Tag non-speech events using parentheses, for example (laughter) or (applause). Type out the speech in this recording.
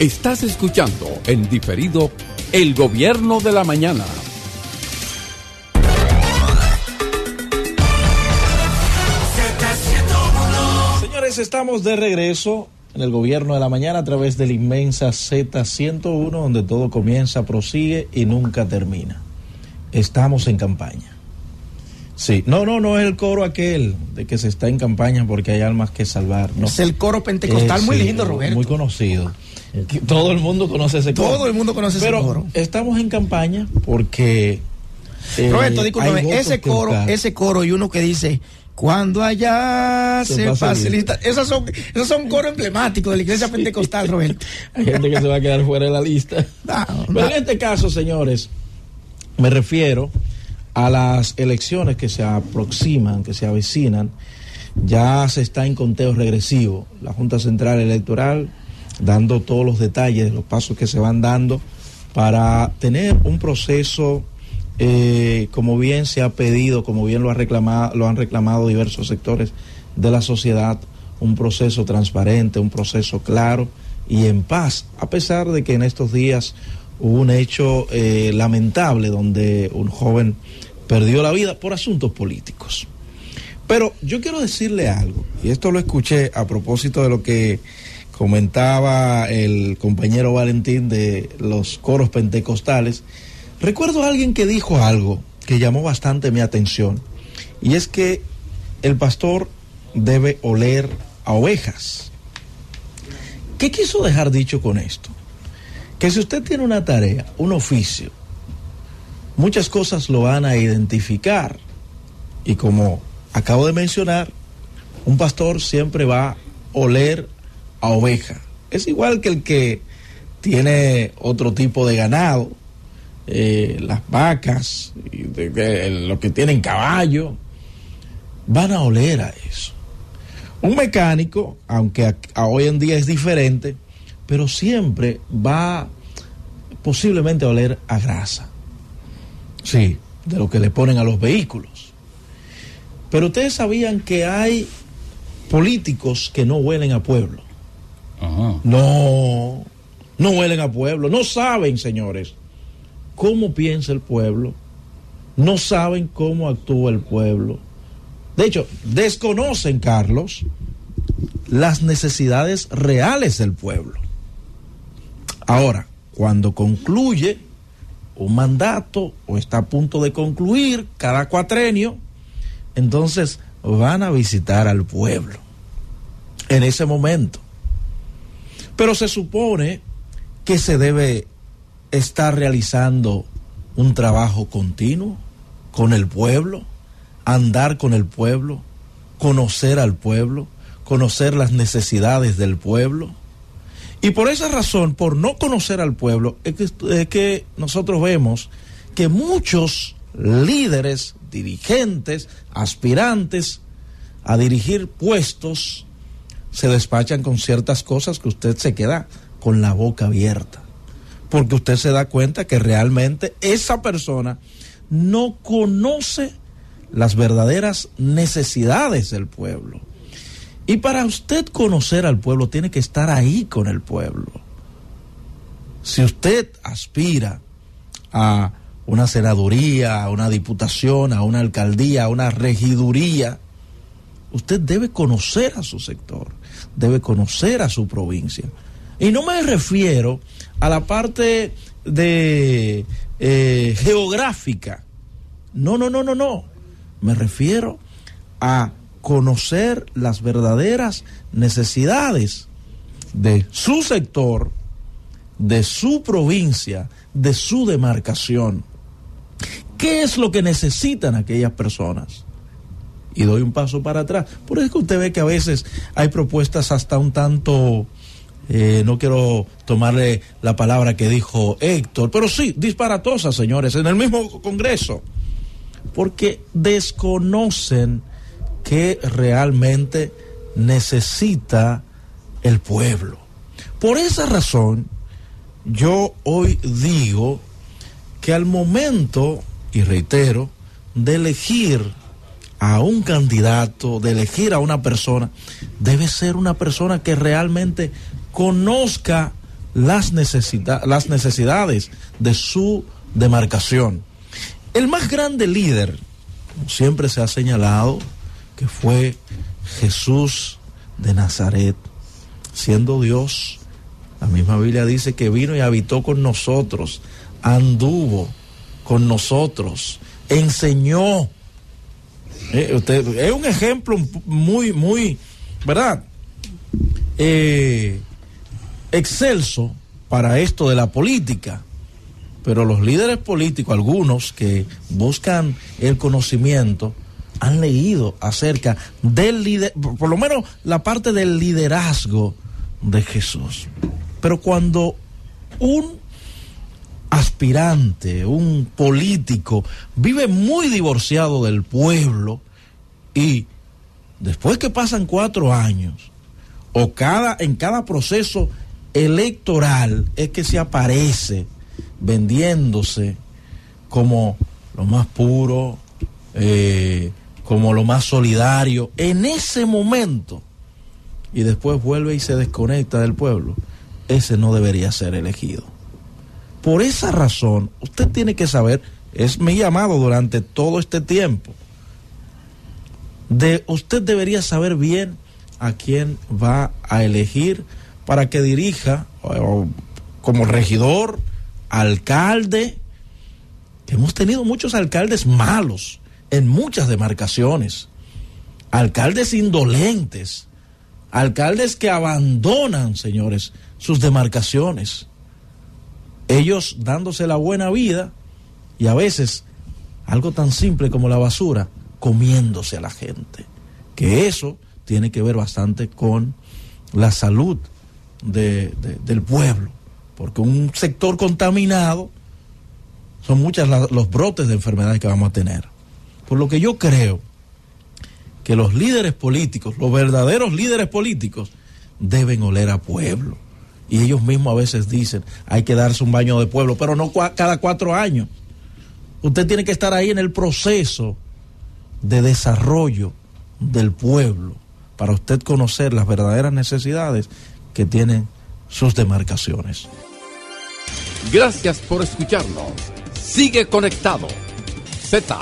Estás escuchando en diferido El Gobierno de la Mañana. Señores, estamos de regreso en el Gobierno de la Mañana a través de la inmensa Z101 donde todo comienza, prosigue y nunca termina. Estamos en campaña. Sí, no, no, no es el coro aquel de que se está en campaña porque hay almas que salvar. No. Es el coro pentecostal Eh, muy sí, lindo, Roberto. Muy conocido. Todo el mundo conoce ese coro. Todo el mundo conoce ese Pero coro. estamos en campaña porque. eh, Roberto, discúlpame, ese coro, ese coro y uno que dice cuando allá Se se, facilita". Esos son, esos son coros emblemáticos de la iglesia pentecostal, Roberto. (laughs) Hay gente que se va a quedar fuera de la lista. No, Pero no. en este caso, señores, me refiero a las elecciones que se aproximan, que se avecinan. Ya se está en conteo regresivo. La Junta Central Electoral dando todos los detalles, los pasos que se van dando para tener un proceso, eh, como bien se ha pedido, como bien lo, ha reclamado, lo han reclamado diversos sectores de la sociedad, un proceso transparente, un proceso claro y en paz, a pesar de que en estos días hubo un hecho eh, lamentable donde un joven perdió la vida por asuntos políticos. Pero yo quiero decirle algo, y esto lo escuché a propósito de lo que comentaba el compañero Valentín de los coros pentecostales. Recuerdo a alguien que dijo algo que llamó bastante mi atención, y es que el pastor debe oler a ovejas. ¿Qué quiso dejar dicho con esto? Que si usted tiene una tarea, un oficio, muchas cosas lo van a identificar. Y como acabo de mencionar, un pastor siempre va a oler a oveja. Es igual que el que tiene otro tipo de ganado, eh, las vacas, y los que tienen caballo, van a oler a eso. Un mecánico, aunque hoy en día es diferente, pero siempre va posiblemente a oler a grasa. Sí, de lo que le ponen a los vehículos. Pero ustedes sabían que hay políticos que no huelen a pueblo. No, no huelen a pueblo. No saben, señores, cómo piensa el pueblo. No saben cómo actúa el pueblo. De hecho, desconocen, Carlos, las necesidades reales del pueblo. Ahora, cuando concluye un mandato o está a punto de concluir cada cuatrenio, entonces van a visitar al pueblo en ese momento. Pero se supone que se debe estar realizando un trabajo continuo con el pueblo, andar con el pueblo, conocer al pueblo, conocer las necesidades del pueblo. Y por esa razón, por no conocer al pueblo, es que, nosotros vemos que muchos líderes, dirigentes, aspirantes a dirigir puestos, se despachan con ciertas cosas que usted se queda con la boca abierta. Porque usted se da cuenta que realmente esa persona no conoce las verdaderas necesidades del pueblo. Y para usted conocer al pueblo, tiene que estar ahí con el pueblo. Si usted aspira a una senaduría, a una diputación, a una alcaldía, a una regiduría, usted debe conocer a su sector, debe conocer a su provincia. Y no me refiero a la parte de eh, geográfica. No, no, no, no, no. Me refiero a conocer las verdaderas necesidades de su sector, de su provincia, de su demarcación. ¿Qué es lo que necesitan aquellas personas? Y doy un paso para atrás. Por eso es que usted ve que a veces hay propuestas hasta un tanto, eh, no quiero tomarle la palabra que dijo Héctor, pero sí, disparatosas, señores, en el mismo Congreso. Porque desconocen que realmente necesita el pueblo. Por esa razón, yo hoy digo que al momento, y reitero, de elegir a un candidato, de elegir a una persona, debe ser una persona que realmente conozca las, las necesidades de su demarcación. El más grande líder, siempre se ha señalado, que fue Jesús de Nazaret, siendo Dios. La misma Biblia dice que vino y habitó con nosotros, anduvo con nosotros, enseñó. Eh, es un ejemplo muy, muy, ¿verdad? Eh, excelso para esto de la política. Pero los líderes políticos, algunos que buscan el conocimiento, han leído acerca del líder, por lo menos la parte del liderazgo de Jesús. Pero cuando un aspirante, un político, vive muy divorciado del pueblo y después que pasan cuatro años, o cada, en cada proceso electoral es que se aparece vendiéndose como lo más puro, eh, como lo más solidario, en ese momento, y después vuelve y se desconecta del pueblo, ese no debería ser elegido. Por esa razón, usted tiene que saber, es mi llamado durante todo este tiempo, de usted debería saber bien a quién va a elegir para que dirija como regidor, alcalde, hemos tenido muchos alcaldes malos en muchas demarcaciones, alcaldes indolentes, alcaldes que abandonan, señores, sus demarcaciones, ellos dándose la buena vida y a veces algo tan simple como la basura, comiéndose a la gente, que eso tiene que ver bastante con la salud de, del pueblo, porque un sector contaminado son muchos los brotes de enfermedades que vamos a tener. Por lo que yo creo que los líderes políticos, los verdaderos líderes políticos, deben oler a pueblo. Y ellos mismos a veces dicen, hay que darse un baño de pueblo, pero no cada cuatro años. Usted tiene que estar ahí en el proceso de desarrollo del pueblo para usted conocer las verdaderas necesidades que tienen sus demarcaciones. Gracias por escucharnos. Sigue conectado. Z